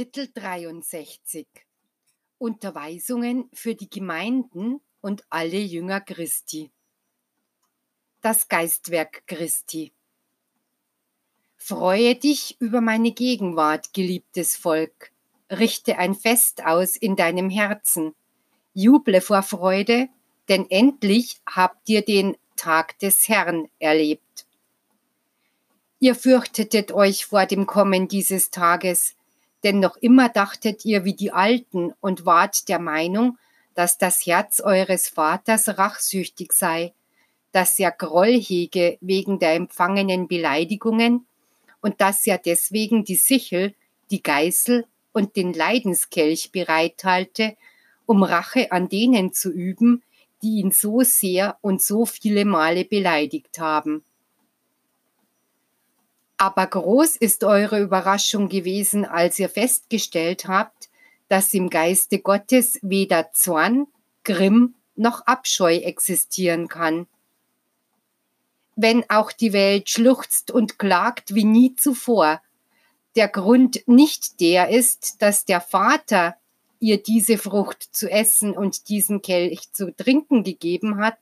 Kapitel 63 Unterweisungen für die Gemeinden und alle Jünger Christi. Das Geistwerk Christi. Freue dich über meine Gegenwart, geliebtes Volk, richte ein Fest aus in deinem Herzen, juble vor Freude, denn endlich habt ihr den Tag des Herrn erlebt. Ihr fürchtetet euch vor dem Kommen dieses Tages, denn noch immer dachtet ihr wie die Alten und wart der Meinung, dass das Herz eures Vaters rachsüchtig sei, dass er Groll hege wegen der empfangenen Beleidigungen und dass er deswegen die Sichel, die Geißel und den Leidenskelch bereithalte, um Rache an denen zu üben, die ihn so sehr und so viele Male beleidigt haben. Aber groß ist eure Überraschung gewesen, als ihr festgestellt habt, dass im Geiste Gottes weder Zorn, Grimm noch Abscheu existieren kann. Wenn auch die Welt schluchzt und klagt wie nie zuvor, der Grund nicht der ist, dass der Vater ihr diese Frucht zu essen und diesen Kelch zu trinken gegeben hat,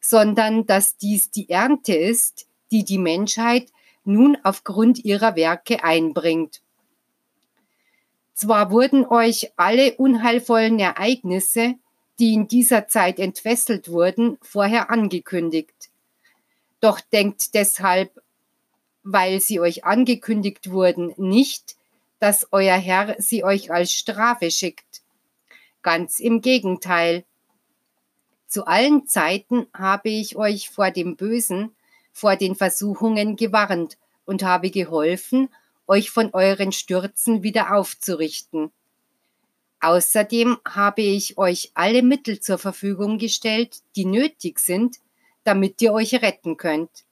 sondern dass dies die Ernte ist, die die Menschheit nun aufgrund ihrer Werke einbringt. Zwar wurden euch alle unheilvollen Ereignisse, die in dieser Zeit entfesselt wurden, vorher angekündigt. Doch denkt deshalb, weil sie euch angekündigt wurden, nicht, dass euer Herr sie euch als Strafe schickt. Ganz im Gegenteil. Zu allen Zeiten habe ich euch vor dem Bösen, vor den Versuchungen gewarnt und habe geholfen, euch von euren Stürzen wieder aufzurichten. Außerdem habe ich euch alle Mittel zur Verfügung gestellt, die nötig sind, damit ihr euch retten könnt.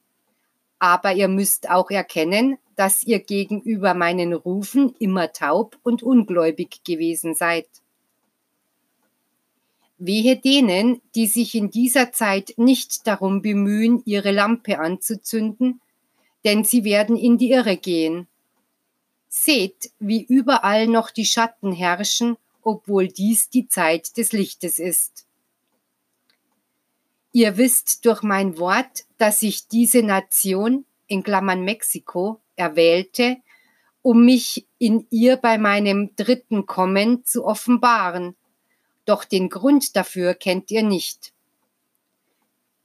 Aber ihr müsst auch erkennen, dass ihr gegenüber meinen Rufen immer taub und ungläubig gewesen seid. Wehe denen, die sich in dieser Zeit nicht darum bemühen, ihre Lampe anzuzünden, denn sie werden in die Irre gehen. Seht, wie überall noch die Schatten herrschen, obwohl dies die Zeit des Lichtes ist. Ihr wisst durch mein Wort, dass ich diese Nation, in Klammern Mexiko, erwählte, um mich in ihr bei meinem dritten Kommen zu offenbaren, doch den Grund dafür kennt ihr nicht.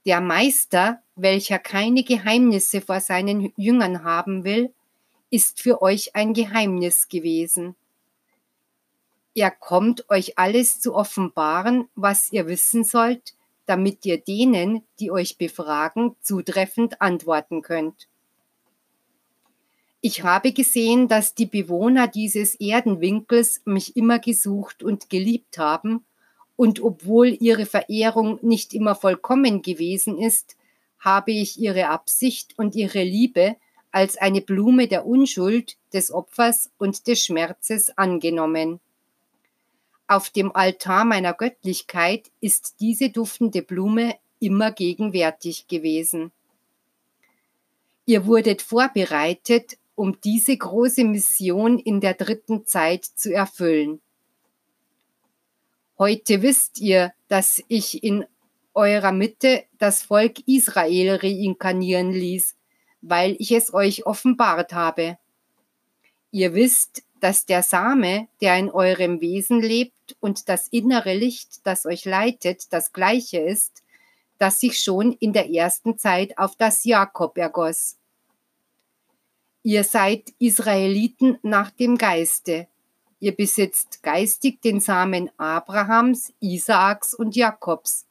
Der Meister, welcher keine Geheimnisse vor seinen Jüngern haben will, ist für euch ein Geheimnis gewesen. Er kommt euch alles zu offenbaren, was ihr wissen sollt, damit ihr denen, die euch befragen, zutreffend antworten könnt. Ich habe gesehen, dass die Bewohner dieses Erdenwinkels mich immer gesucht und geliebt haben und obwohl ihre Verehrung nicht immer vollkommen gewesen ist, habe ich ihre Absicht und ihre Liebe als eine Blume der Unschuld, des Opfers und des Schmerzes angenommen. Auf dem Altar meiner Göttlichkeit ist diese duftende Blume immer gegenwärtig gewesen. Ihr wurdet vorbereitet, um diese große Mission in der dritten Zeit zu erfüllen. Heute wisst ihr, dass ich in eurer Mitte das Volk Israel reinkarnieren ließ, weil ich es euch offenbart habe. Ihr wisst, dass der Same, der in eurem Wesen lebt und das innere Licht, das euch leitet, das gleiche ist, das sich schon in der ersten Zeit auf das Jakob ergoss. Ihr seid Israeliten nach dem Geiste, Ihr besitzt geistig den Samen Abrahams, Isaaks und Jakobs.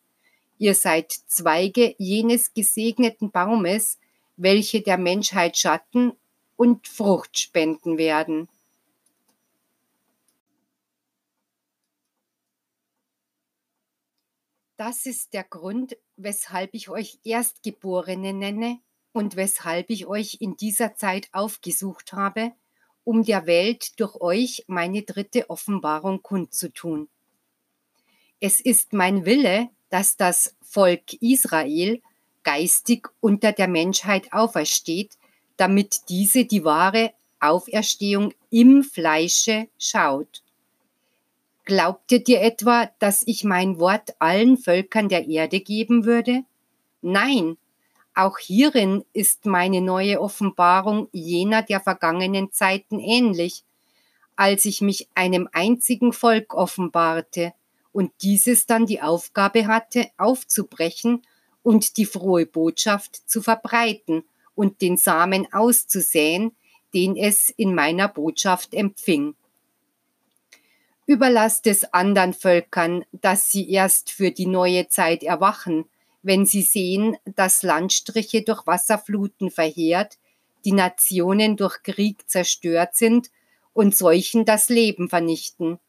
Ihr seid Zweige jenes gesegneten Baumes, welche der Menschheit Schatten und Frucht spenden werden. Das ist der Grund, weshalb ich euch Erstgeborene nenne und weshalb ich euch in dieser Zeit aufgesucht habe, um der Welt durch euch meine dritte Offenbarung kundzutun. Es ist mein Wille, dass das Volk Israel geistig unter der Menschheit aufersteht, damit diese die wahre Auferstehung im Fleische schaut. Glaubtet ihr etwa, dass ich mein Wort allen Völkern der Erde geben würde? Nein, auch hierin ist meine neue Offenbarung jener der vergangenen Zeiten ähnlich, als ich mich einem einzigen Volk offenbarte und dieses dann die Aufgabe hatte, aufzubrechen und die frohe Botschaft zu verbreiten und den Samen auszusäen, den es in meiner Botschaft empfing. Überlasst es anderen Völkern, dass sie erst für die neue Zeit erwachen, wenn sie sehen, dass Landstriche durch Wasserfluten verheert, die Nationen durch Krieg zerstört sind und Seuchen das Leben vernichten.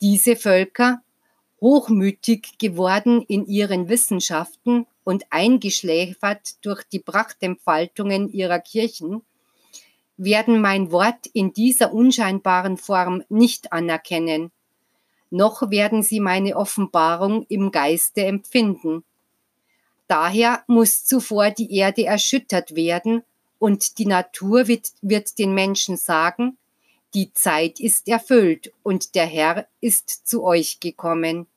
Diese Völker, hochmütig geworden in ihren Wissenschaften und eingeschläfert durch die Prachtentfaltungen ihrer Kirchen, werden mein Wort in dieser unscheinbaren Form nicht anerkennen, noch werden sie meine Offenbarung im Geiste empfinden. Daher muss zuvor die Erde erschüttert werden und die Natur wird, wird den Menschen sagen, die Zeit ist erfüllt und der Herr ist zu euch gekommen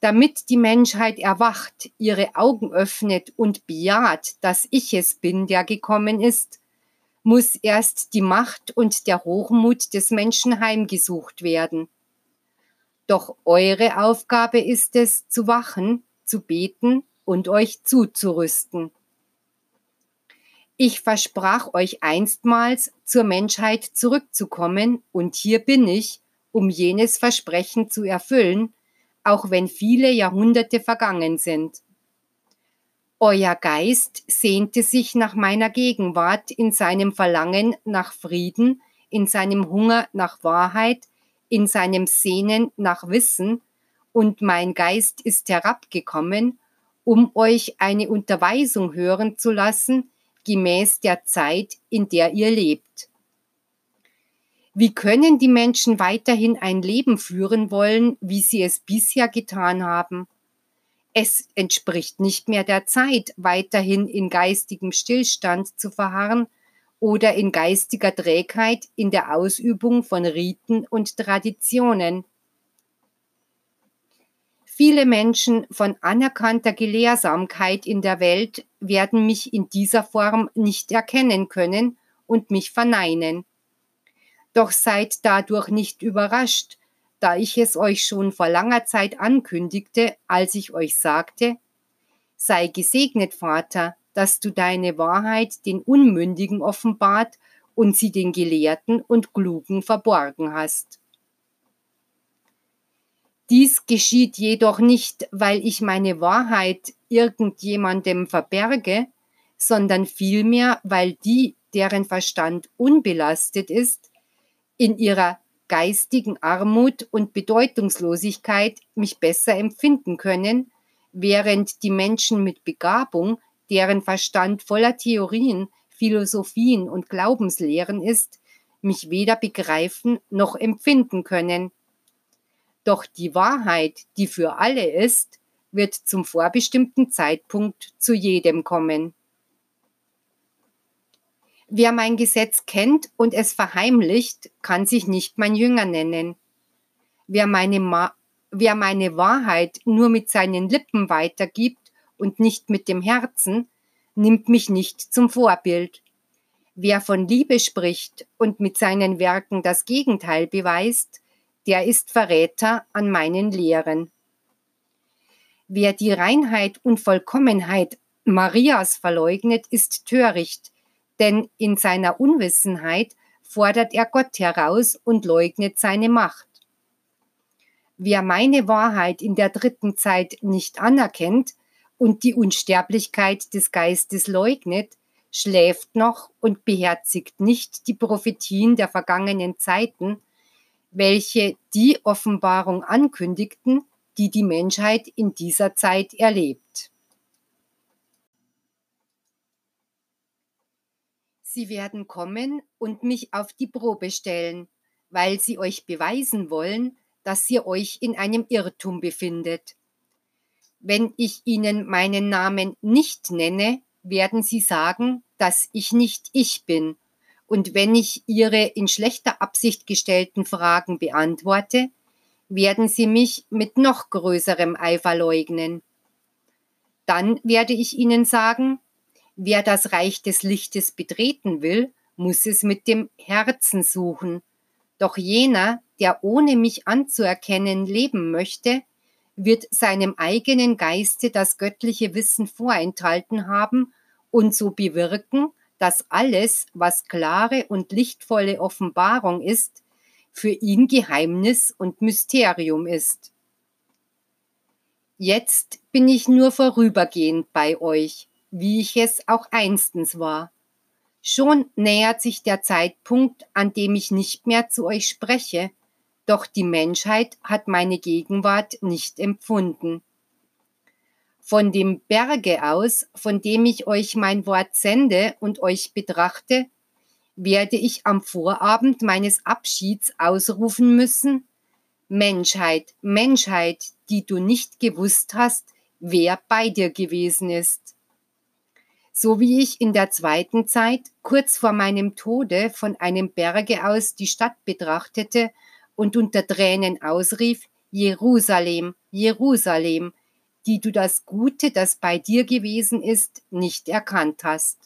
damit die Menschheit erwacht, ihre Augen öffnet und bejaht, dass ich es bin, der gekommen ist, muss erst die Macht und der Hochmut des Menschen heimgesucht werden. Doch eure Aufgabe ist es, zu wachen, zu beten und euch zuzurüsten. Ich versprach euch einstmals, zur Menschheit zurückzukommen, und hier bin ich, um jenes Versprechen zu erfüllen, auch wenn viele Jahrhunderte vergangen sind. Euer Geist sehnte sich nach meiner Gegenwart in seinem Verlangen nach Frieden, in seinem Hunger nach Wahrheit, in seinem Sehnen nach Wissen, und mein Geist ist herabgekommen, um euch eine Unterweisung hören zu lassen, gemäß der Zeit, in der ihr lebt. Wie können die Menschen weiterhin ein Leben führen wollen, wie sie es bisher getan haben? Es entspricht nicht mehr der Zeit, weiterhin in geistigem Stillstand zu verharren oder in geistiger Trägheit in der Ausübung von Riten und Traditionen. Viele Menschen von anerkannter Gelehrsamkeit in der Welt werden mich in dieser Form nicht erkennen können und mich verneinen. Doch seid dadurch nicht überrascht, da ich es euch schon vor langer Zeit ankündigte, als ich euch sagte, sei gesegnet, Vater, dass du deine Wahrheit den Unmündigen offenbart und sie den Gelehrten und Klugen verborgen hast. Dies geschieht jedoch nicht, weil ich meine Wahrheit irgendjemandem verberge, sondern vielmehr, weil die, deren Verstand unbelastet ist, in ihrer geistigen Armut und Bedeutungslosigkeit mich besser empfinden können, während die Menschen mit Begabung, deren Verstand voller Theorien, Philosophien und Glaubenslehren ist, mich weder begreifen noch empfinden können. Doch die Wahrheit, die für alle ist, wird zum vorbestimmten Zeitpunkt zu jedem kommen. Wer mein Gesetz kennt und es verheimlicht, kann sich nicht mein Jünger nennen. Wer meine, Ma wer meine Wahrheit nur mit seinen Lippen weitergibt und nicht mit dem Herzen, nimmt mich nicht zum Vorbild. Wer von Liebe spricht und mit seinen Werken das Gegenteil beweist, der ist Verräter an meinen Lehren. Wer die Reinheit und Vollkommenheit Marias verleugnet, ist töricht, denn in seiner Unwissenheit fordert er Gott heraus und leugnet seine Macht. Wer meine Wahrheit in der dritten Zeit nicht anerkennt und die Unsterblichkeit des Geistes leugnet, schläft noch und beherzigt nicht die Prophetien der vergangenen Zeiten, welche die Offenbarung ankündigten, die die Menschheit in dieser Zeit erlebt. Sie werden kommen und mich auf die Probe stellen, weil sie euch beweisen wollen, dass ihr euch in einem Irrtum befindet. Wenn ich ihnen meinen Namen nicht nenne, werden sie sagen, dass ich nicht ich bin. Und wenn ich ihre in schlechter Absicht gestellten Fragen beantworte, werden sie mich mit noch größerem Eifer leugnen. Dann werde ich ihnen sagen, wer das Reich des Lichtes betreten will, muss es mit dem Herzen suchen. Doch jener, der ohne mich anzuerkennen leben möchte, wird seinem eigenen Geiste das göttliche Wissen vorenthalten haben und so bewirken, dass alles, was klare und lichtvolle Offenbarung ist, für ihn Geheimnis und Mysterium ist. Jetzt bin ich nur vorübergehend bei euch, wie ich es auch einstens war. Schon nähert sich der Zeitpunkt, an dem ich nicht mehr zu euch spreche, doch die Menschheit hat meine Gegenwart nicht empfunden. Von dem Berge aus, von dem ich euch mein Wort sende und euch betrachte, werde ich am Vorabend meines Abschieds ausrufen müssen, Menschheit, Menschheit, die du nicht gewusst hast, wer bei dir gewesen ist. So wie ich in der zweiten Zeit kurz vor meinem Tode von einem Berge aus die Stadt betrachtete und unter Tränen ausrief, Jerusalem, Jerusalem, die du das Gute, das bei dir gewesen ist, nicht erkannt hast.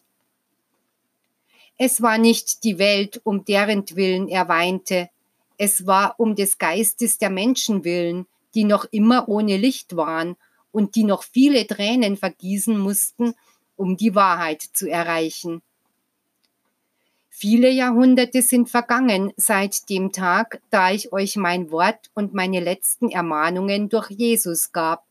Es war nicht die Welt, um deren Willen er weinte, es war um des Geistes der Menschen willen, die noch immer ohne Licht waren und die noch viele Tränen vergießen mussten, um die Wahrheit zu erreichen. Viele Jahrhunderte sind vergangen seit dem Tag, da ich euch mein Wort und meine letzten Ermahnungen durch Jesus gab.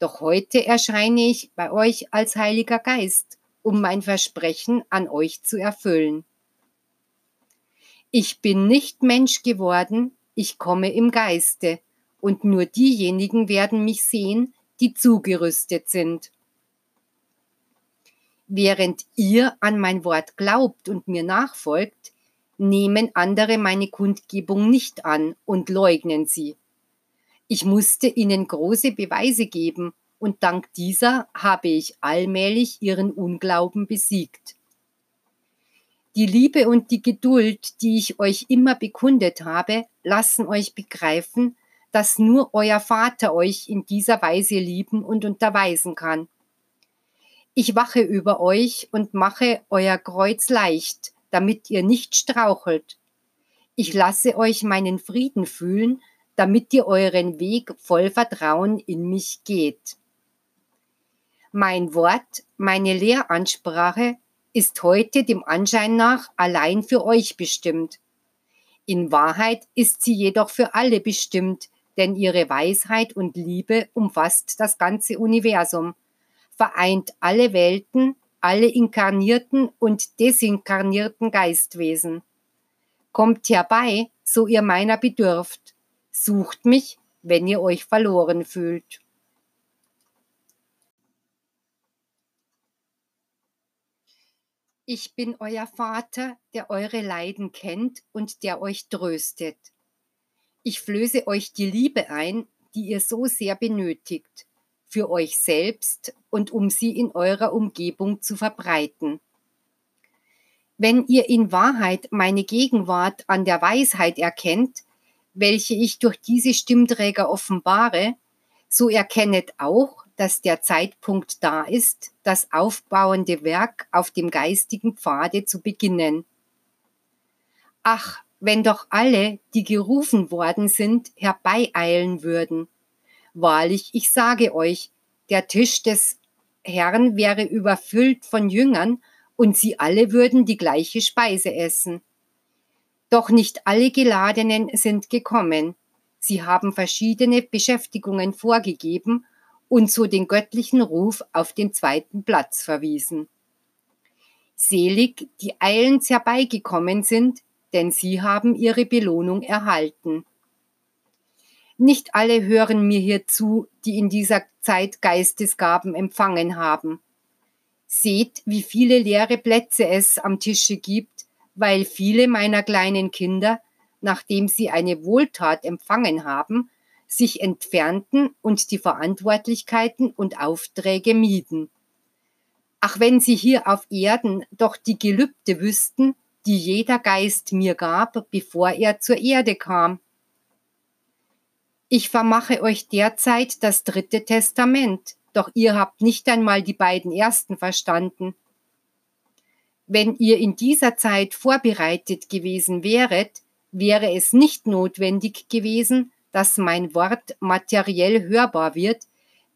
Doch heute erscheine ich bei euch als Heiliger Geist, um mein Versprechen an euch zu erfüllen. Ich bin nicht Mensch geworden, ich komme im Geiste, und nur diejenigen werden mich sehen, die zugerüstet sind. Während ihr an mein Wort glaubt und mir nachfolgt, nehmen andere meine Kundgebung nicht an und leugnen sie. Ich musste ihnen große Beweise geben, und dank dieser habe ich allmählich ihren Unglauben besiegt. Die Liebe und die Geduld, die ich euch immer bekundet habe, lassen euch begreifen, dass nur euer Vater euch in dieser Weise lieben und unterweisen kann. Ich wache über euch und mache euer Kreuz leicht, damit ihr nicht strauchelt. Ich lasse euch meinen Frieden fühlen, damit ihr euren Weg voll Vertrauen in mich geht. Mein Wort, meine Lehransprache ist heute dem Anschein nach allein für euch bestimmt. In Wahrheit ist sie jedoch für alle bestimmt, denn ihre Weisheit und Liebe umfasst das ganze Universum vereint alle Welten, alle inkarnierten und desinkarnierten Geistwesen. Kommt herbei, so ihr meiner bedürft. Sucht mich, wenn ihr euch verloren fühlt. Ich bin euer Vater, der eure Leiden kennt und der euch tröstet. Ich flöße euch die Liebe ein, die ihr so sehr benötigt für euch selbst und um sie in eurer Umgebung zu verbreiten. Wenn ihr in Wahrheit meine Gegenwart an der Weisheit erkennt, welche ich durch diese Stimmträger offenbare, so erkennet auch, dass der Zeitpunkt da ist, das aufbauende Werk auf dem geistigen Pfade zu beginnen. Ach, wenn doch alle, die gerufen worden sind, herbeieilen würden, Wahrlich, ich sage euch, der Tisch des Herrn wäre überfüllt von Jüngern, und sie alle würden die gleiche Speise essen. Doch nicht alle Geladenen sind gekommen. Sie haben verschiedene Beschäftigungen vorgegeben und so den göttlichen Ruf auf den zweiten Platz verwiesen. Selig, die eilends herbeigekommen sind, denn sie haben ihre Belohnung erhalten. Nicht alle hören mir hier zu, die in dieser Zeit Geistesgaben empfangen haben. Seht, wie viele leere Plätze es am Tische gibt, weil viele meiner kleinen Kinder, nachdem sie eine Wohltat empfangen haben, sich entfernten und die Verantwortlichkeiten und Aufträge mieden. Ach, wenn sie hier auf Erden doch die Gelübde wüssten, die jeder Geist mir gab, bevor er zur Erde kam. Ich vermache euch derzeit das dritte Testament, doch ihr habt nicht einmal die beiden ersten verstanden. Wenn ihr in dieser Zeit vorbereitet gewesen wäret, wäre es nicht notwendig gewesen, dass mein Wort materiell hörbar wird,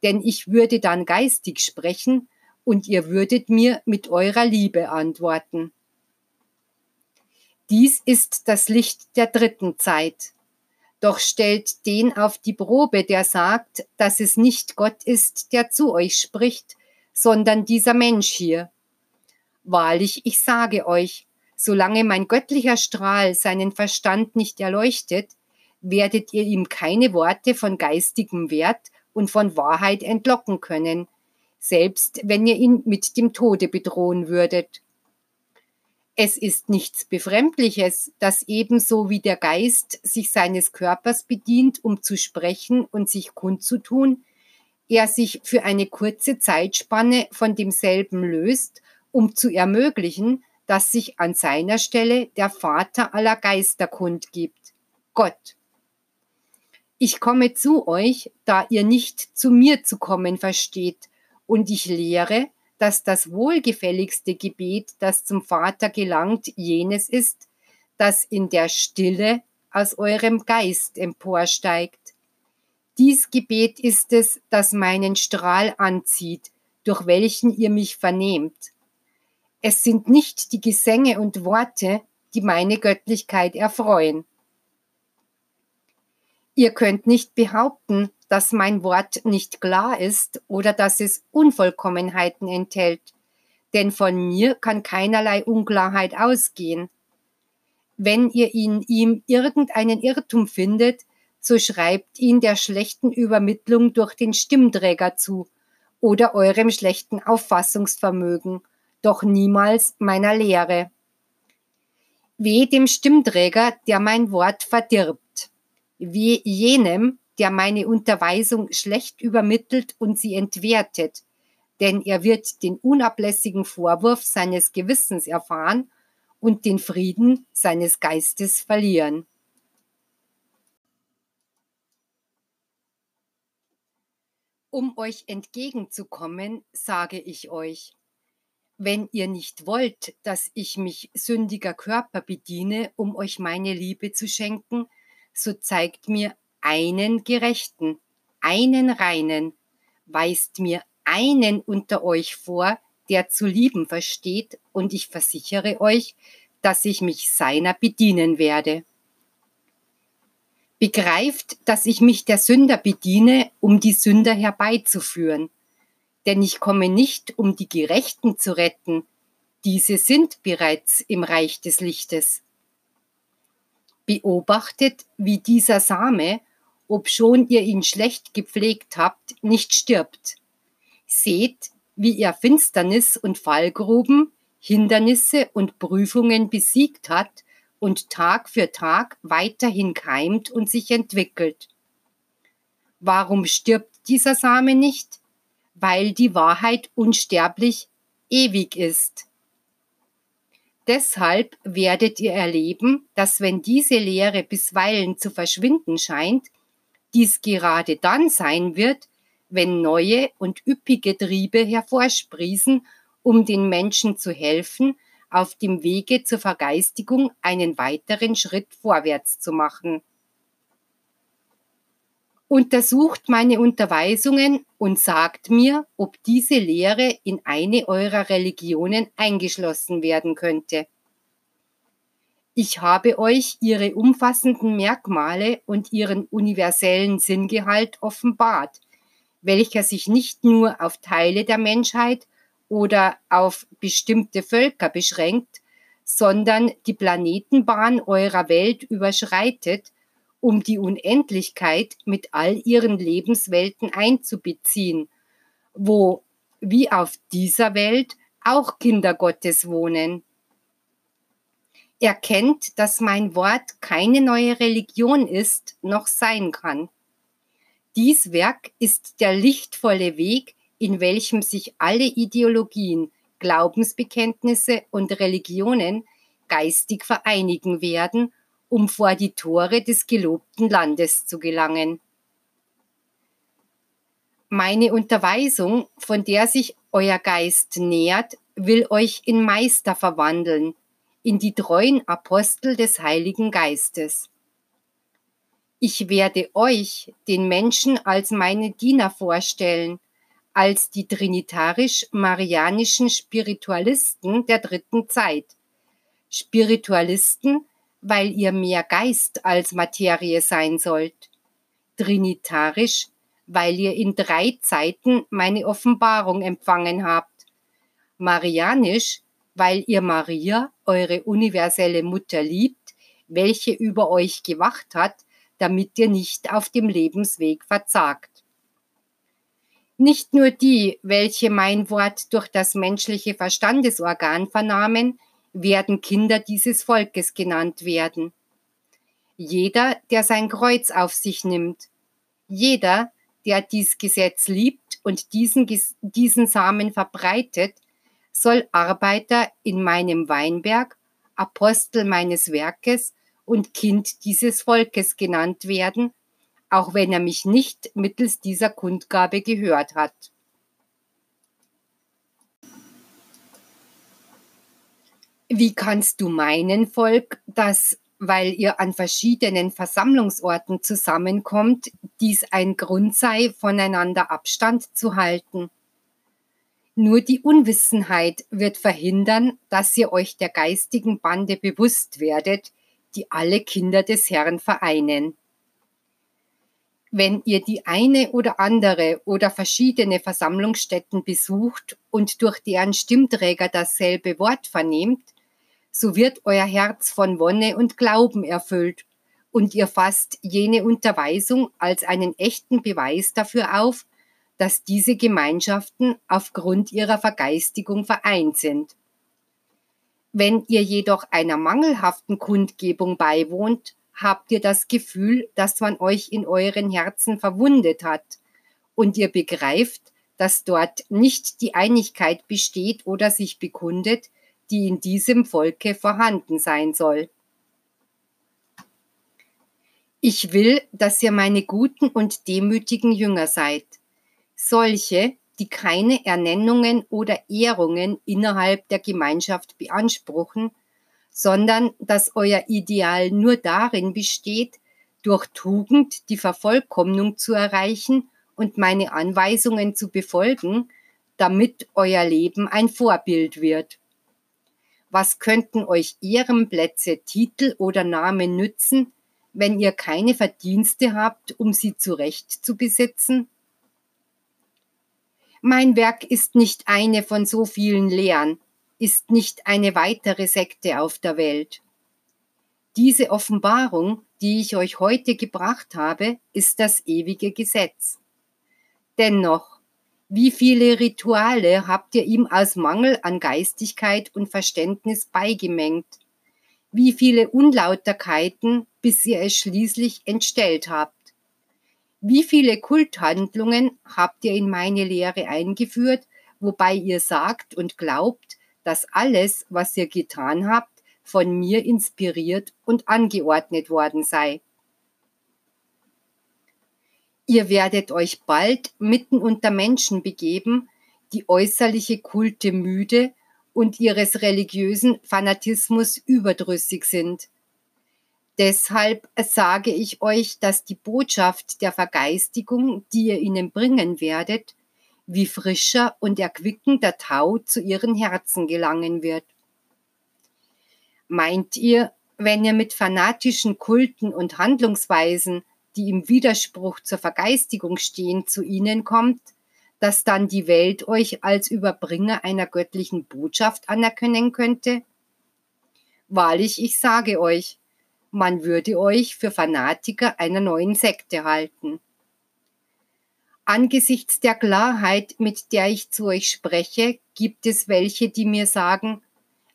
denn ich würde dann geistig sprechen und ihr würdet mir mit eurer Liebe antworten. Dies ist das Licht der dritten Zeit. Doch stellt den auf die Probe, der sagt, dass es nicht Gott ist, der zu euch spricht, sondern dieser Mensch hier. Wahrlich, ich sage euch, solange mein göttlicher Strahl seinen Verstand nicht erleuchtet, werdet ihr ihm keine Worte von geistigem Wert und von Wahrheit entlocken können, selbst wenn ihr ihn mit dem Tode bedrohen würdet. Es ist nichts Befremdliches, dass ebenso wie der Geist sich seines Körpers bedient, um zu sprechen und sich kundzutun, er sich für eine kurze Zeitspanne von demselben löst, um zu ermöglichen, dass sich an seiner Stelle der Vater aller Geister kundgibt, Gott. Ich komme zu euch, da ihr nicht zu mir zu kommen versteht, und ich lehre, dass das wohlgefälligste Gebet, das zum Vater gelangt, jenes ist, das in der Stille aus eurem Geist emporsteigt. Dies Gebet ist es, das meinen Strahl anzieht, durch welchen ihr mich vernehmt. Es sind nicht die Gesänge und Worte, die meine Göttlichkeit erfreuen. Ihr könnt nicht behaupten, dass mein Wort nicht klar ist oder dass es Unvollkommenheiten enthält, denn von mir kann keinerlei Unklarheit ausgehen. Wenn ihr in ihm irgendeinen Irrtum findet, so schreibt ihn der schlechten Übermittlung durch den Stimmträger zu oder eurem schlechten Auffassungsvermögen, doch niemals meiner Lehre. Weh dem Stimmträger, der mein Wort verdirbt. Weh jenem, der meine Unterweisung schlecht übermittelt und sie entwertet, denn er wird den unablässigen Vorwurf seines Gewissens erfahren und den Frieden seines Geistes verlieren. Um euch entgegenzukommen, sage ich euch, wenn ihr nicht wollt, dass ich mich sündiger Körper bediene, um euch meine Liebe zu schenken, so zeigt mir einen Gerechten, einen Reinen, weist mir einen unter euch vor, der zu lieben versteht, und ich versichere euch, dass ich mich seiner bedienen werde. Begreift, dass ich mich der Sünder bediene, um die Sünder herbeizuführen. Denn ich komme nicht, um die Gerechten zu retten, diese sind bereits im Reich des Lichtes. Beobachtet, wie dieser Same obschon ihr ihn schlecht gepflegt habt, nicht stirbt. Seht, wie er Finsternis und Fallgruben, Hindernisse und Prüfungen besiegt hat und Tag für Tag weiterhin keimt und sich entwickelt. Warum stirbt dieser Same nicht? Weil die Wahrheit unsterblich ewig ist. Deshalb werdet ihr erleben, dass wenn diese Lehre bisweilen zu verschwinden scheint, dies gerade dann sein wird, wenn neue und üppige Triebe hervorsprießen, um den Menschen zu helfen, auf dem Wege zur Vergeistigung einen weiteren Schritt vorwärts zu machen. Untersucht meine Unterweisungen und sagt mir, ob diese Lehre in eine eurer Religionen eingeschlossen werden könnte. Ich habe euch ihre umfassenden Merkmale und ihren universellen Sinngehalt offenbart, welcher sich nicht nur auf Teile der Menschheit oder auf bestimmte Völker beschränkt, sondern die Planetenbahn eurer Welt überschreitet, um die Unendlichkeit mit all ihren Lebenswelten einzubeziehen, wo, wie auf dieser Welt, auch Kinder Gottes wohnen erkennt, dass mein Wort keine neue Religion ist, noch sein kann. Dies Werk ist der lichtvolle Weg in welchem sich alle Ideologien, Glaubensbekenntnisse und Religionen geistig vereinigen werden, um vor die Tore des gelobten Landes zu gelangen. Meine Unterweisung, von der sich euer Geist nähert, will euch in Meister verwandeln, in die treuen Apostel des Heiligen Geistes. Ich werde euch, den Menschen, als meine Diener vorstellen, als die trinitarisch-marianischen Spiritualisten der dritten Zeit. Spiritualisten, weil ihr mehr Geist als Materie sein sollt. Trinitarisch, weil ihr in drei Zeiten meine Offenbarung empfangen habt. Marianisch, weil ihr Maria, eure universelle Mutter, liebt, welche über euch gewacht hat, damit ihr nicht auf dem Lebensweg verzagt. Nicht nur die, welche mein Wort durch das menschliche Verstandesorgan vernahmen, werden Kinder dieses Volkes genannt werden. Jeder, der sein Kreuz auf sich nimmt, jeder, der dies Gesetz liebt und diesen, diesen Samen verbreitet, soll Arbeiter in meinem Weinberg, Apostel meines Werkes und Kind dieses Volkes genannt werden, auch wenn er mich nicht mittels dieser Kundgabe gehört hat. Wie kannst du meinen, Volk, dass, weil ihr an verschiedenen Versammlungsorten zusammenkommt, dies ein Grund sei, voneinander Abstand zu halten? Nur die Unwissenheit wird verhindern, dass ihr euch der geistigen Bande bewusst werdet, die alle Kinder des Herrn vereinen. Wenn ihr die eine oder andere oder verschiedene Versammlungsstätten besucht und durch deren Stimmträger dasselbe Wort vernehmt, so wird euer Herz von Wonne und Glauben erfüllt und ihr fasst jene Unterweisung als einen echten Beweis dafür auf, dass diese Gemeinschaften aufgrund ihrer Vergeistigung vereint sind. Wenn ihr jedoch einer mangelhaften Kundgebung beiwohnt, habt ihr das Gefühl, dass man euch in euren Herzen verwundet hat und ihr begreift, dass dort nicht die Einigkeit besteht oder sich bekundet, die in diesem Volke vorhanden sein soll. Ich will, dass ihr meine guten und demütigen Jünger seid, solche, die keine Ernennungen oder Ehrungen innerhalb der Gemeinschaft beanspruchen, sondern dass euer Ideal nur darin besteht, durch Tugend die Vervollkommnung zu erreichen und meine Anweisungen zu befolgen, damit euer Leben ein Vorbild wird. Was könnten euch Ehrenplätze, Titel oder Namen nützen, wenn ihr keine Verdienste habt, um sie zurecht zu besitzen? Mein Werk ist nicht eine von so vielen Lehren, ist nicht eine weitere Sekte auf der Welt. Diese Offenbarung, die ich euch heute gebracht habe, ist das ewige Gesetz. Dennoch, wie viele Rituale habt ihr ihm aus Mangel an Geistigkeit und Verständnis beigemengt? Wie viele Unlauterkeiten, bis ihr es schließlich entstellt habt? Wie viele Kulthandlungen habt ihr in meine Lehre eingeführt, wobei ihr sagt und glaubt, dass alles, was ihr getan habt, von mir inspiriert und angeordnet worden sei? Ihr werdet euch bald mitten unter Menschen begeben, die äußerliche Kulte müde und ihres religiösen Fanatismus überdrüssig sind. Deshalb sage ich euch, dass die Botschaft der Vergeistigung, die ihr ihnen bringen werdet, wie frischer und erquickender Tau zu ihren Herzen gelangen wird. Meint ihr, wenn ihr mit fanatischen Kulten und Handlungsweisen, die im Widerspruch zur Vergeistigung stehen, zu ihnen kommt, dass dann die Welt euch als Überbringer einer göttlichen Botschaft anerkennen könnte? Wahrlich, ich sage euch, man würde euch für Fanatiker einer neuen Sekte halten. Angesichts der Klarheit, mit der ich zu euch spreche, gibt es welche, die mir sagen,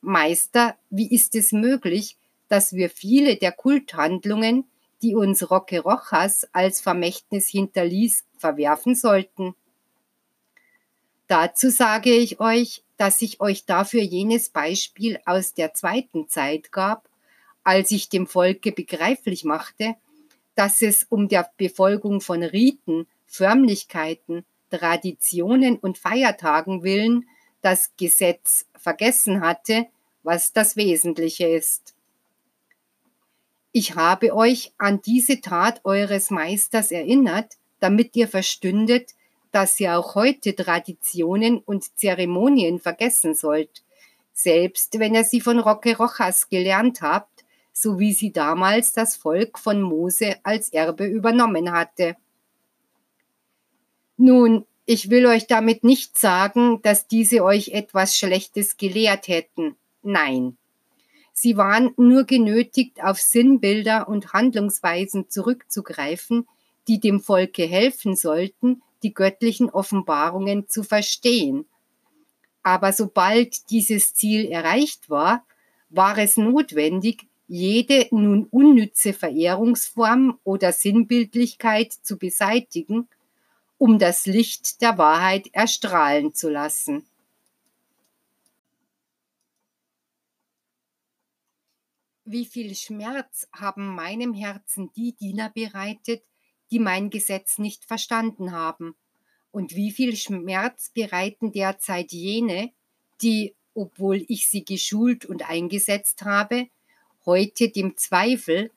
Meister, wie ist es möglich, dass wir viele der Kulthandlungen, die uns Roque Rojas als Vermächtnis hinterließ, verwerfen sollten? Dazu sage ich euch, dass ich euch dafür jenes Beispiel aus der zweiten Zeit gab, als ich dem Volke begreiflich machte, dass es um der Befolgung von Riten, Förmlichkeiten, Traditionen und Feiertagen willen das Gesetz vergessen hatte, was das Wesentliche ist. Ich habe euch an diese Tat eures Meisters erinnert, damit ihr verstündet, dass ihr auch heute Traditionen und Zeremonien vergessen sollt, selbst wenn ihr sie von Roque Rojas gelernt habt, so wie sie damals das Volk von Mose als Erbe übernommen hatte. Nun, ich will euch damit nicht sagen, dass diese euch etwas Schlechtes gelehrt hätten. Nein. Sie waren nur genötigt, auf Sinnbilder und Handlungsweisen zurückzugreifen, die dem Volke helfen sollten, die göttlichen Offenbarungen zu verstehen. Aber sobald dieses Ziel erreicht war, war es notwendig, jede nun unnütze Verehrungsform oder Sinnbildlichkeit zu beseitigen, um das Licht der Wahrheit erstrahlen zu lassen. Wie viel Schmerz haben meinem Herzen die Diener bereitet, die mein Gesetz nicht verstanden haben. Und wie viel Schmerz bereiten derzeit jene, die, obwohl ich sie geschult und eingesetzt habe, heute dem Zweifel,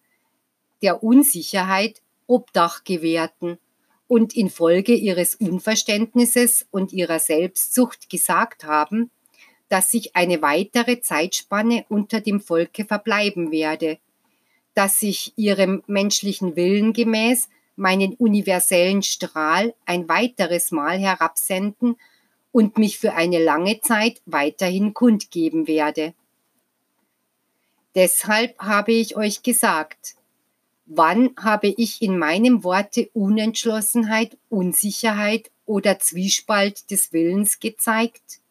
der Unsicherheit Obdach gewährten und infolge ihres Unverständnisses und ihrer Selbstsucht gesagt haben, dass ich eine weitere Zeitspanne unter dem Volke verbleiben werde, dass ich ihrem menschlichen Willen gemäß meinen universellen Strahl ein weiteres Mal herabsenden und mich für eine lange Zeit weiterhin kundgeben werde. Deshalb habe ich euch gesagt, wann habe ich in meinem Worte Unentschlossenheit, Unsicherheit oder Zwiespalt des Willens gezeigt?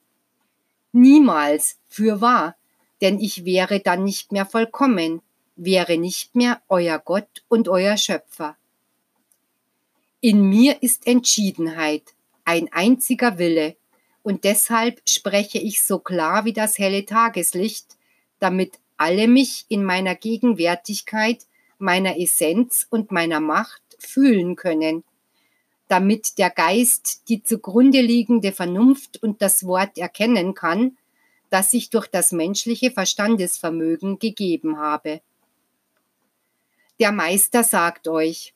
Niemals, für wahr, denn ich wäre dann nicht mehr vollkommen, wäre nicht mehr euer Gott und euer Schöpfer. In mir ist Entschiedenheit, ein einziger Wille, und deshalb spreche ich so klar wie das helle Tageslicht, damit alle mich in meiner Gegenwärtigkeit, meiner Essenz und meiner Macht fühlen können, damit der Geist die zugrunde liegende Vernunft und das Wort erkennen kann, das ich durch das menschliche Verstandesvermögen gegeben habe. Der Meister sagt euch,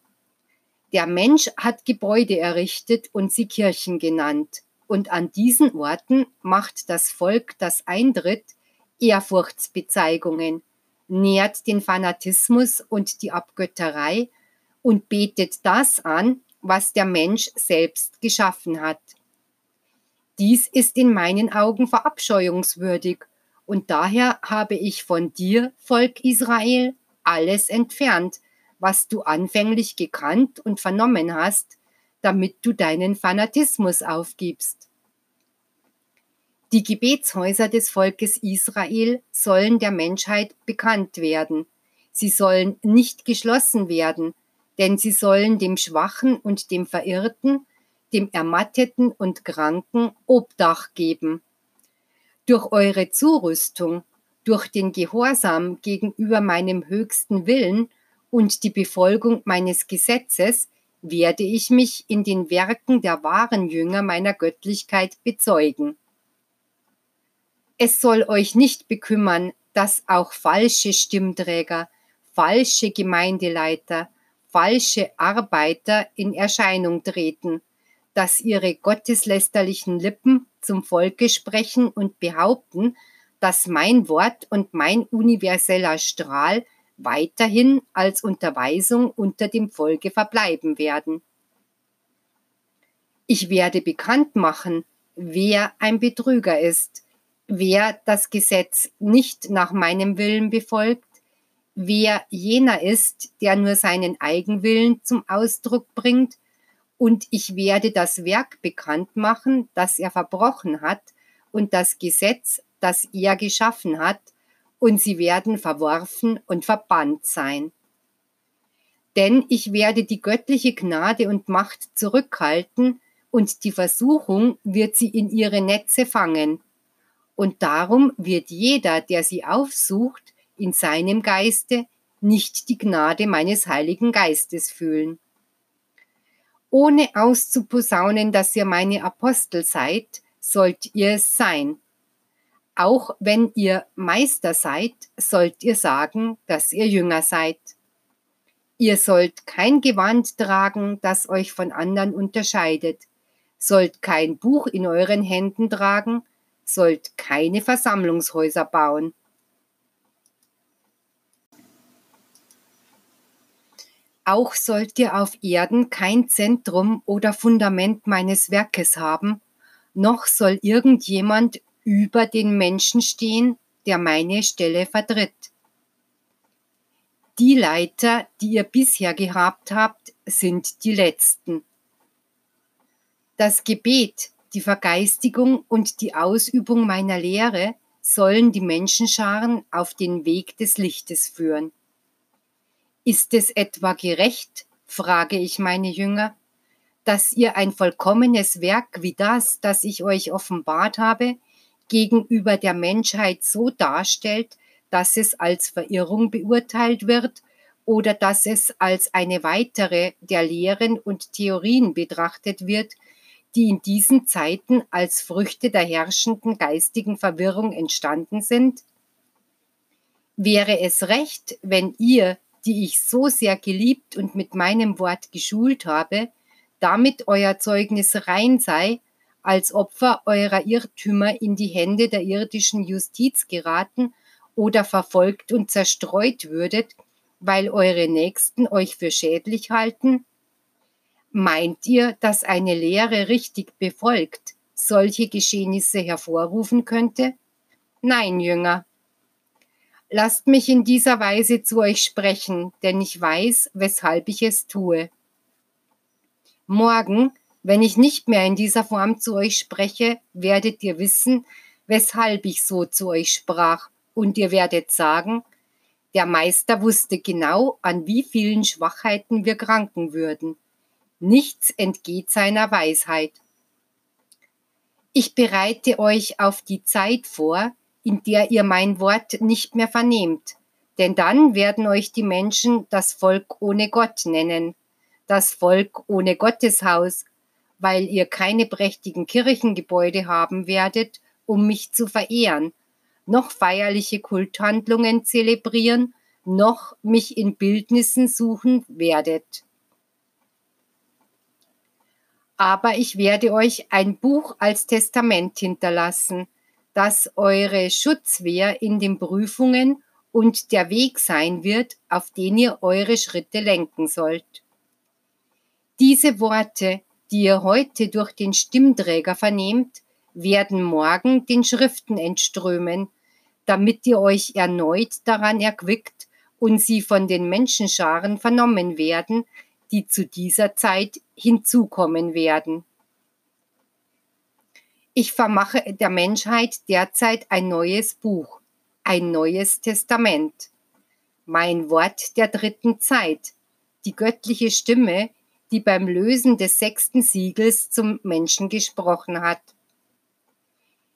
der Mensch hat Gebäude errichtet und sie Kirchen genannt. Und an diesen Orten macht das Volk das Eintritt Ehrfurchtsbezeigungen, nährt den Fanatismus und die Abgötterei und betet das an, was der Mensch selbst geschaffen hat. Dies ist in meinen Augen verabscheuungswürdig, und daher habe ich von dir, Volk Israel, alles entfernt, was du anfänglich gekannt und vernommen hast, damit du deinen Fanatismus aufgibst. Die Gebetshäuser des Volkes Israel sollen der Menschheit bekannt werden. Sie sollen nicht geschlossen werden, denn sie sollen dem Schwachen und dem Verirrten, dem Ermatteten und Kranken Obdach geben. Durch eure Zurüstung, durch den Gehorsam gegenüber meinem höchsten Willen und die Befolgung meines Gesetzes werde ich mich in den Werken der wahren Jünger meiner Göttlichkeit bezeugen. Es soll euch nicht bekümmern, dass auch falsche Stimmträger, falsche Gemeindeleiter, falsche Arbeiter in Erscheinung treten, dass ihre gotteslästerlichen Lippen zum Volke sprechen und behaupten, dass mein Wort und mein universeller Strahl weiterhin als Unterweisung unter dem Volke verbleiben werden. Ich werde bekannt machen, wer ein Betrüger ist, wer das Gesetz nicht nach meinem Willen befolgt, wer jener ist, der nur seinen Eigenwillen zum Ausdruck bringt, und ich werde das Werk bekannt machen, das er verbrochen hat, und das Gesetz, das er geschaffen hat, und sie werden verworfen und verbannt sein. Denn ich werde die göttliche Gnade und Macht zurückhalten und die Versuchung wird sie in ihre Netze fangen. Und darum wird jeder, der sie aufsucht, in seinem Geiste nicht die Gnade meines Heiligen Geistes fühlen. Ohne auszuposaunen, dass ihr meine Apostel seid, sollt ihr es sein. Auch wenn ihr Meister seid, sollt ihr sagen, dass ihr Jünger seid. Ihr sollt kein Gewand tragen, das euch von anderen unterscheidet, sollt kein Buch in euren Händen tragen, sollt keine Versammlungshäuser bauen. Auch sollt ihr auf Erden kein Zentrum oder Fundament meines Werkes haben, noch soll irgendjemand über den Menschen stehen, der meine Stelle vertritt. Die Leiter, die ihr bisher gehabt habt, sind die letzten. Das Gebet, die Vergeistigung und die Ausübung meiner Lehre sollen die Menschenscharen auf den Weg des Lichtes führen. Ist es etwa gerecht, frage ich meine Jünger, dass ihr ein vollkommenes Werk wie das, das ich euch offenbart habe, gegenüber der Menschheit so darstellt, dass es als Verirrung beurteilt wird oder dass es als eine weitere der Lehren und Theorien betrachtet wird, die in diesen Zeiten als Früchte der herrschenden geistigen Verwirrung entstanden sind? Wäre es recht, wenn ihr, die ich so sehr geliebt und mit meinem Wort geschult habe, damit euer Zeugnis rein sei, als Opfer eurer Irrtümer in die Hände der irdischen Justiz geraten oder verfolgt und zerstreut würdet, weil eure Nächsten euch für schädlich halten? Meint ihr, dass eine Lehre richtig befolgt solche Geschehnisse hervorrufen könnte? Nein, Jünger. Lasst mich in dieser Weise zu euch sprechen, denn ich weiß, weshalb ich es tue. Morgen wenn ich nicht mehr in dieser Form zu euch spreche, werdet ihr wissen, weshalb ich so zu euch sprach, und ihr werdet sagen, der Meister wusste genau, an wie vielen Schwachheiten wir kranken würden. Nichts entgeht seiner Weisheit. Ich bereite euch auf die Zeit vor, in der ihr mein Wort nicht mehr vernehmt, denn dann werden euch die Menschen das Volk ohne Gott nennen, das Volk ohne Gotteshaus, weil ihr keine prächtigen Kirchengebäude haben werdet, um mich zu verehren, noch feierliche Kulthandlungen zelebrieren, noch mich in Bildnissen suchen werdet. Aber ich werde euch ein Buch als Testament hinterlassen, das eure Schutzwehr in den Prüfungen und der Weg sein wird, auf den ihr eure Schritte lenken sollt. Diese Worte die ihr heute durch den Stimmträger vernehmt, werden morgen den Schriften entströmen, damit ihr euch erneut daran erquickt und sie von den Menschenscharen vernommen werden, die zu dieser Zeit hinzukommen werden. Ich vermache der Menschheit derzeit ein neues Buch, ein neues Testament. Mein Wort der dritten Zeit, die göttliche Stimme, die beim Lösen des sechsten Siegels zum Menschen gesprochen hat.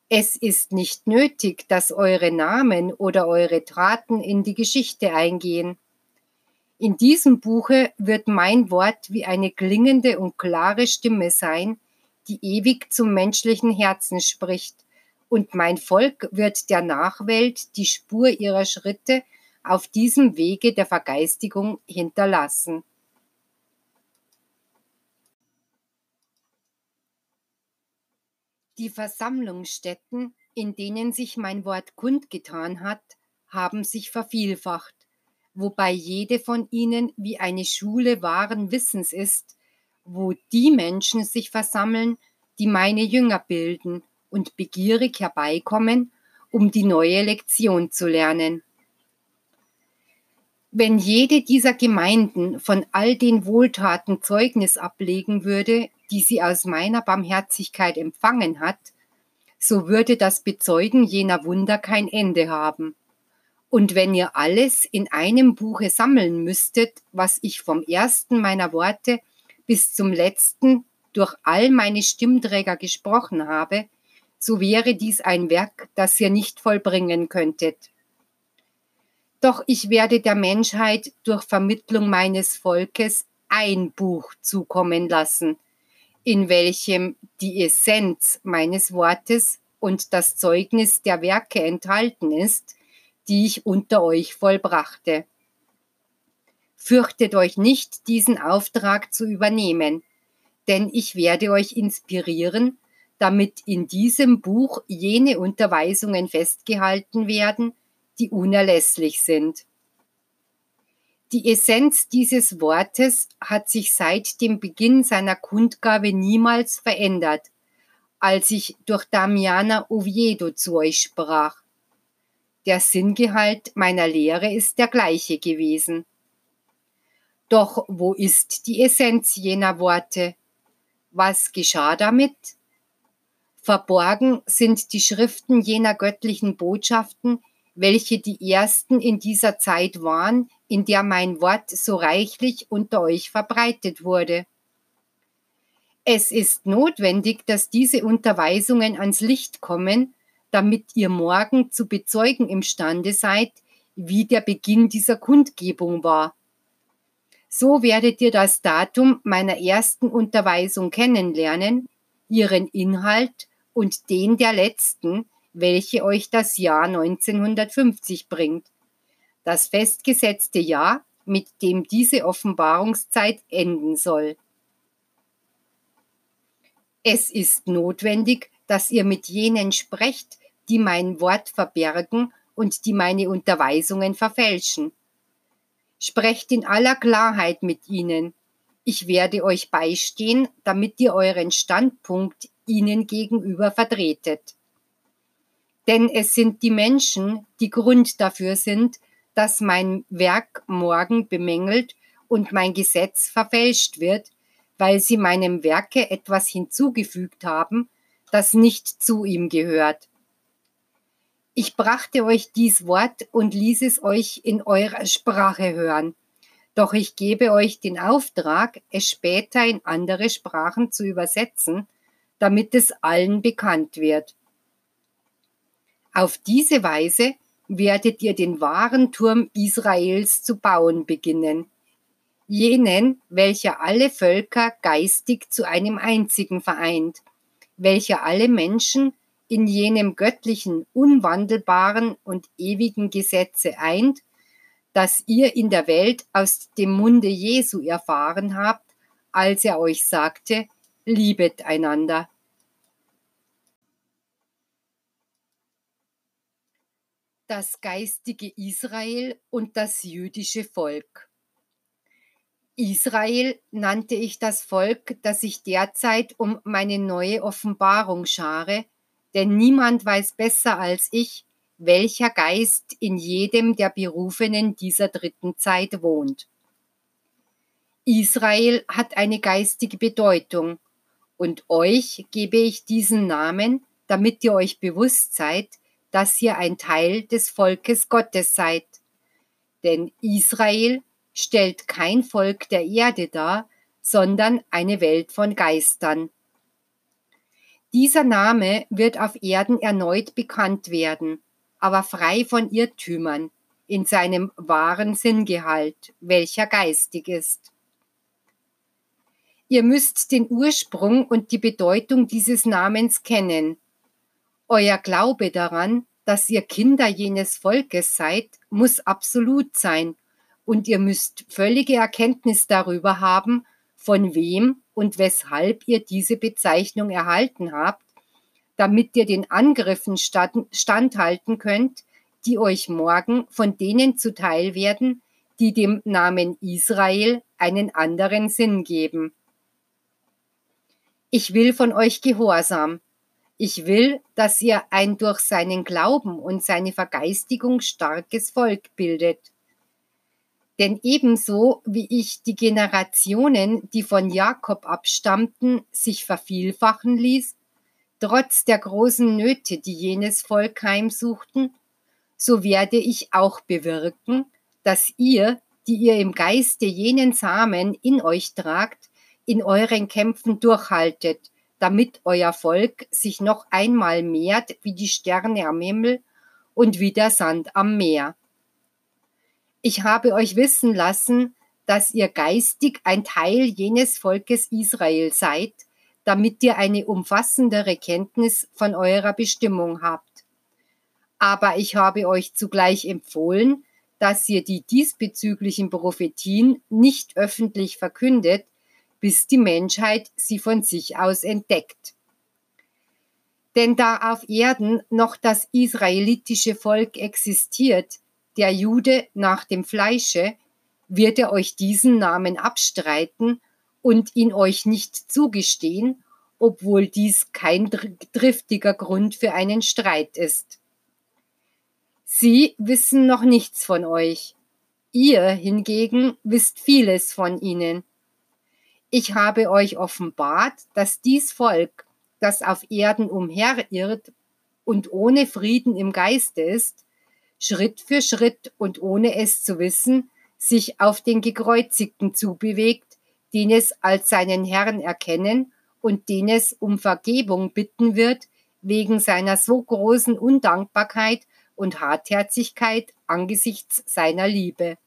Es ist nicht nötig, dass eure Namen oder eure Taten in die Geschichte eingehen. In diesem Buche wird mein Wort wie eine klingende und klare Stimme sein, die ewig zum menschlichen Herzen spricht, und mein Volk wird der Nachwelt die Spur ihrer Schritte auf diesem Wege der Vergeistigung hinterlassen. Die Versammlungsstätten, in denen sich mein Wort kundgetan hat, haben sich vervielfacht, wobei jede von ihnen wie eine Schule wahren Wissens ist, wo die Menschen sich versammeln, die meine Jünger bilden und begierig herbeikommen, um die neue Lektion zu lernen. Wenn jede dieser Gemeinden von all den Wohltaten Zeugnis ablegen würde, die sie aus meiner Barmherzigkeit empfangen hat, so würde das Bezeugen jener Wunder kein Ende haben. Und wenn ihr alles in einem Buche sammeln müsstet, was ich vom ersten meiner Worte bis zum letzten durch all meine Stimmträger gesprochen habe, so wäre dies ein Werk, das ihr nicht vollbringen könntet. Doch ich werde der Menschheit durch Vermittlung meines Volkes ein Buch zukommen lassen, in welchem die Essenz meines Wortes und das Zeugnis der Werke enthalten ist, die ich unter euch vollbrachte. Fürchtet euch nicht, diesen Auftrag zu übernehmen, denn ich werde euch inspirieren, damit in diesem Buch jene Unterweisungen festgehalten werden, die unerlässlich sind. Die Essenz dieses Wortes hat sich seit dem Beginn seiner Kundgabe niemals verändert, als ich durch Damiana Oviedo zu euch sprach. Der Sinngehalt meiner Lehre ist der gleiche gewesen. Doch wo ist die Essenz jener Worte? Was geschah damit? Verborgen sind die Schriften jener göttlichen Botschaften, welche die ersten in dieser Zeit waren, in der mein Wort so reichlich unter euch verbreitet wurde. Es ist notwendig, dass diese Unterweisungen ans Licht kommen, damit ihr morgen zu bezeugen imstande seid, wie der Beginn dieser Kundgebung war. So werdet ihr das Datum meiner ersten Unterweisung kennenlernen, ihren Inhalt und den der letzten, welche euch das Jahr 1950 bringt. Das festgesetzte Jahr, mit dem diese Offenbarungszeit enden soll. Es ist notwendig, dass ihr mit jenen sprecht, die mein Wort verbergen und die meine Unterweisungen verfälschen. Sprecht in aller Klarheit mit ihnen. Ich werde euch beistehen, damit ihr euren Standpunkt ihnen gegenüber vertretet. Denn es sind die Menschen, die Grund dafür sind, dass mein Werk morgen bemängelt und mein Gesetz verfälscht wird, weil sie meinem Werke etwas hinzugefügt haben, das nicht zu ihm gehört. Ich brachte euch dies Wort und ließ es euch in eurer Sprache hören. Doch ich gebe euch den Auftrag, es später in andere Sprachen zu übersetzen, damit es allen bekannt wird. Auf diese Weise werdet ihr den wahren Turm Israels zu bauen beginnen, jenen, welcher alle Völker geistig zu einem einzigen vereint, welcher alle Menschen in jenem göttlichen, unwandelbaren und ewigen Gesetze eint, das ihr in der Welt aus dem Munde Jesu erfahren habt, als er euch sagte, liebet einander. das geistige Israel und das jüdische Volk. Israel nannte ich das Volk, das ich derzeit um meine neue Offenbarung schare, denn niemand weiß besser als ich, welcher Geist in jedem der Berufenen dieser dritten Zeit wohnt. Israel hat eine geistige Bedeutung, und euch gebe ich diesen Namen, damit ihr euch bewusst seid, dass ihr ein Teil des Volkes Gottes seid. Denn Israel stellt kein Volk der Erde dar, sondern eine Welt von Geistern. Dieser Name wird auf Erden erneut bekannt werden, aber frei von Irrtümern, in seinem wahren Sinngehalt, welcher geistig ist. Ihr müsst den Ursprung und die Bedeutung dieses Namens kennen, euer Glaube daran, dass ihr Kinder jenes Volkes seid, muss absolut sein und ihr müsst völlige Erkenntnis darüber haben, von wem und weshalb ihr diese Bezeichnung erhalten habt, damit ihr den Angriffen standhalten könnt, die euch morgen von denen zuteil werden, die dem Namen Israel einen anderen Sinn geben. Ich will von euch Gehorsam, ich will, dass ihr ein durch seinen Glauben und seine Vergeistigung starkes Volk bildet. Denn ebenso wie ich die Generationen, die von Jakob abstammten, sich vervielfachen ließ, trotz der großen Nöte, die jenes Volk heimsuchten, so werde ich auch bewirken, dass ihr, die ihr im Geiste jenen Samen in euch tragt, in euren Kämpfen durchhaltet, damit euer Volk sich noch einmal mehrt wie die Sterne am Himmel und wie der Sand am Meer. Ich habe euch wissen lassen, dass ihr geistig ein Teil jenes Volkes Israel seid, damit ihr eine umfassendere Kenntnis von eurer Bestimmung habt. Aber ich habe euch zugleich empfohlen, dass ihr die diesbezüglichen Prophetien nicht öffentlich verkündet, bis die Menschheit sie von sich aus entdeckt. Denn da auf Erden noch das israelitische Volk existiert, der Jude nach dem Fleische, wird er euch diesen Namen abstreiten und ihn euch nicht zugestehen, obwohl dies kein driftiger Grund für einen Streit ist. Sie wissen noch nichts von euch. Ihr hingegen wisst vieles von ihnen. Ich habe euch offenbart, dass dies Volk, das auf Erden umherirrt und ohne Frieden im Geiste ist, Schritt für Schritt und ohne es zu wissen, sich auf den Gekreuzigten zubewegt, den es als seinen Herrn erkennen und den es um Vergebung bitten wird, wegen seiner so großen Undankbarkeit und Hartherzigkeit angesichts seiner Liebe.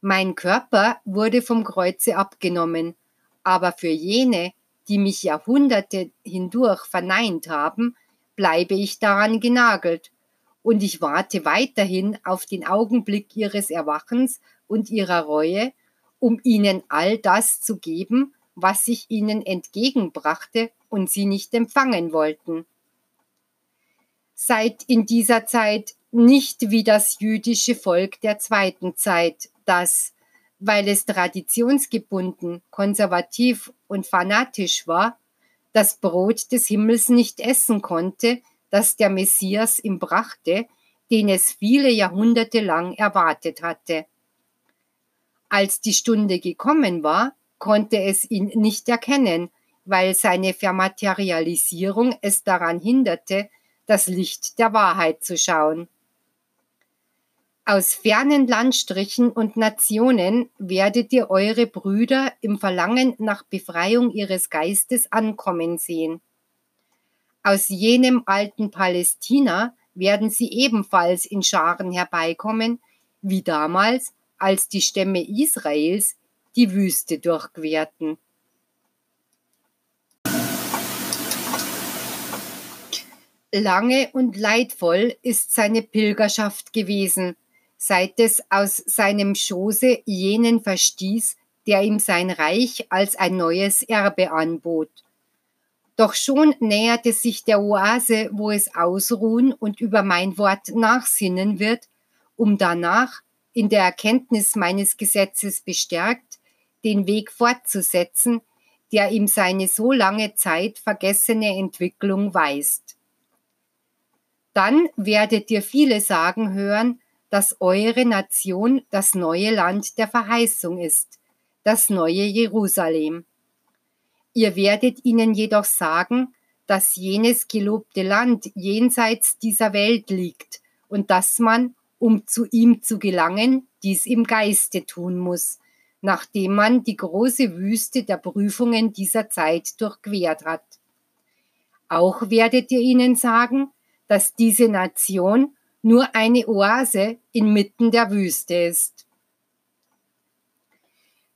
Mein Körper wurde vom Kreuze abgenommen, aber für jene, die mich Jahrhunderte hindurch verneint haben, bleibe ich daran genagelt, und ich warte weiterhin auf den Augenblick ihres Erwachens und ihrer Reue, um ihnen all das zu geben, was ich ihnen entgegenbrachte und sie nicht empfangen wollten. Seid in dieser Zeit nicht wie das jüdische Volk der zweiten Zeit, das, weil es traditionsgebunden, konservativ und fanatisch war, das Brot des Himmels nicht essen konnte, das der Messias ihm brachte, den es viele Jahrhunderte lang erwartet hatte. Als die Stunde gekommen war, konnte es ihn nicht erkennen, weil seine Vermaterialisierung es daran hinderte, das Licht der Wahrheit zu schauen. Aus fernen Landstrichen und Nationen werdet ihr eure Brüder im Verlangen nach Befreiung ihres Geistes ankommen sehen. Aus jenem alten Palästina werden sie ebenfalls in Scharen herbeikommen, wie damals, als die Stämme Israels die Wüste durchquerten. Lange und leidvoll ist seine Pilgerschaft gewesen, seit es aus seinem Schoße jenen verstieß, der ihm sein Reich als ein neues Erbe anbot. Doch schon näherte sich der Oase, wo es ausruhen und über mein Wort nachsinnen wird, um danach, in der Erkenntnis meines Gesetzes bestärkt, den Weg fortzusetzen, der ihm seine so lange Zeit vergessene Entwicklung weist. Dann werdet ihr viele sagen hören, dass eure Nation das neue Land der Verheißung ist, das neue Jerusalem. Ihr werdet ihnen jedoch sagen, dass jenes gelobte Land jenseits dieser Welt liegt und dass man, um zu ihm zu gelangen, dies im Geiste tun muss, nachdem man die große Wüste der Prüfungen dieser Zeit durchquert hat. Auch werdet ihr ihnen sagen, dass diese Nation nur eine Oase inmitten der Wüste ist.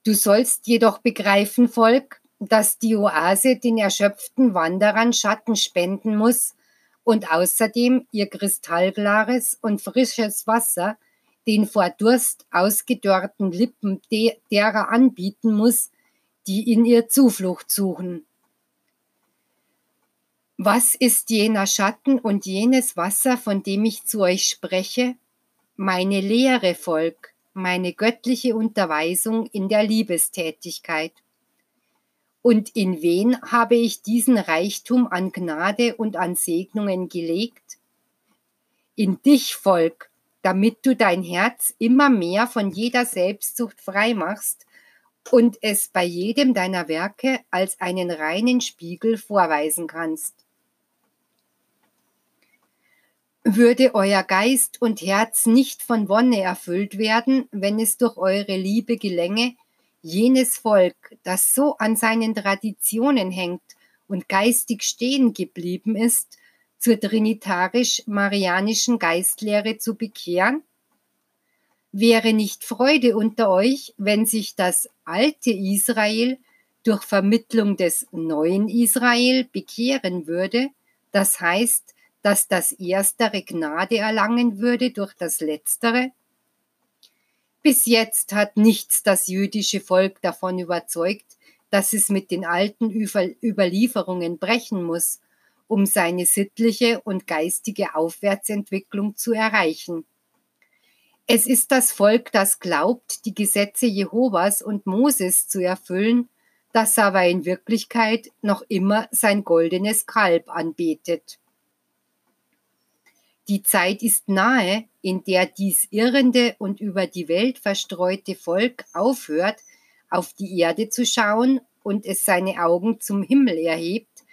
Du sollst jedoch begreifen, Volk, dass die Oase den erschöpften Wanderern Schatten spenden muss und außerdem ihr kristallklares und frisches Wasser den vor Durst ausgedörrten Lippen derer anbieten muss, die in ihr Zuflucht suchen. Was ist jener Schatten und jenes Wasser, von dem ich zu euch spreche? Meine Lehre, Volk, meine göttliche Unterweisung in der Liebestätigkeit. Und in wen habe ich diesen Reichtum an Gnade und an Segnungen gelegt? In dich, Volk, damit du dein Herz immer mehr von jeder Selbstsucht frei machst und es bei jedem deiner Werke als einen reinen Spiegel vorweisen kannst. Würde euer Geist und Herz nicht von Wonne erfüllt werden, wenn es durch eure Liebe gelänge, jenes Volk, das so an seinen Traditionen hängt und geistig stehen geblieben ist, zur trinitarisch-marianischen Geistlehre zu bekehren? Wäre nicht Freude unter euch, wenn sich das alte Israel durch Vermittlung des neuen Israel bekehren würde, das heißt, dass das Erstere Gnade erlangen würde durch das Letztere? Bis jetzt hat nichts das jüdische Volk davon überzeugt, dass es mit den alten Überlieferungen brechen muss, um seine sittliche und geistige Aufwärtsentwicklung zu erreichen. Es ist das Volk, das glaubt, die Gesetze Jehovas und Moses zu erfüllen, das aber in Wirklichkeit noch immer sein goldenes Kalb anbetet. Die Zeit ist nahe, in der dies irrende und über die Welt verstreute Volk aufhört, auf die Erde zu schauen und es seine Augen zum Himmel erhebt,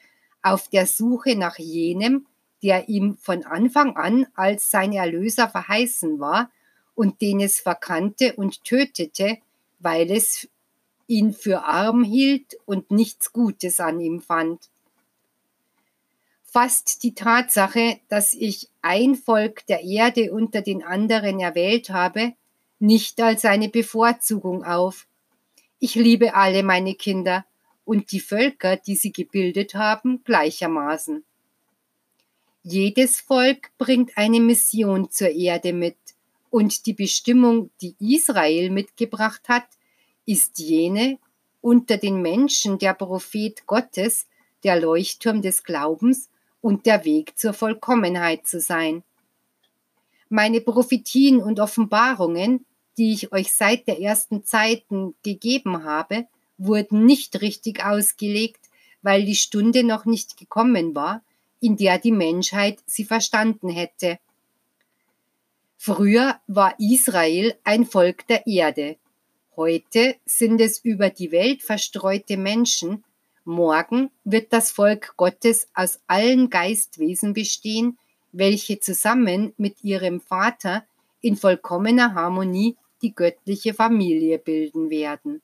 auf der Suche nach jenem, der ihm von Anfang an als sein Erlöser verheißen war und den es verkannte und tötete, weil es ihn für arm hielt und nichts Gutes an ihm fand. Fast die Tatsache, dass ich ein Volk der Erde unter den anderen erwählt habe, nicht als eine Bevorzugung auf. Ich liebe alle meine Kinder und die Völker, die sie gebildet haben, gleichermaßen. Jedes Volk bringt eine Mission zur Erde mit, und die Bestimmung, die Israel mitgebracht hat, ist jene, unter den Menschen der Prophet Gottes, der Leuchtturm des Glaubens und der Weg zur Vollkommenheit zu sein. Meine Prophetien und Offenbarungen, die ich euch seit der ersten Zeiten gegeben habe, wurden nicht richtig ausgelegt, weil die Stunde noch nicht gekommen war, in der die Menschheit sie verstanden hätte. Früher war Israel ein Volk der Erde, Heute sind es über die Welt verstreute Menschen, morgen wird das Volk Gottes aus allen Geistwesen bestehen, welche zusammen mit ihrem Vater in vollkommener Harmonie die göttliche Familie bilden werden.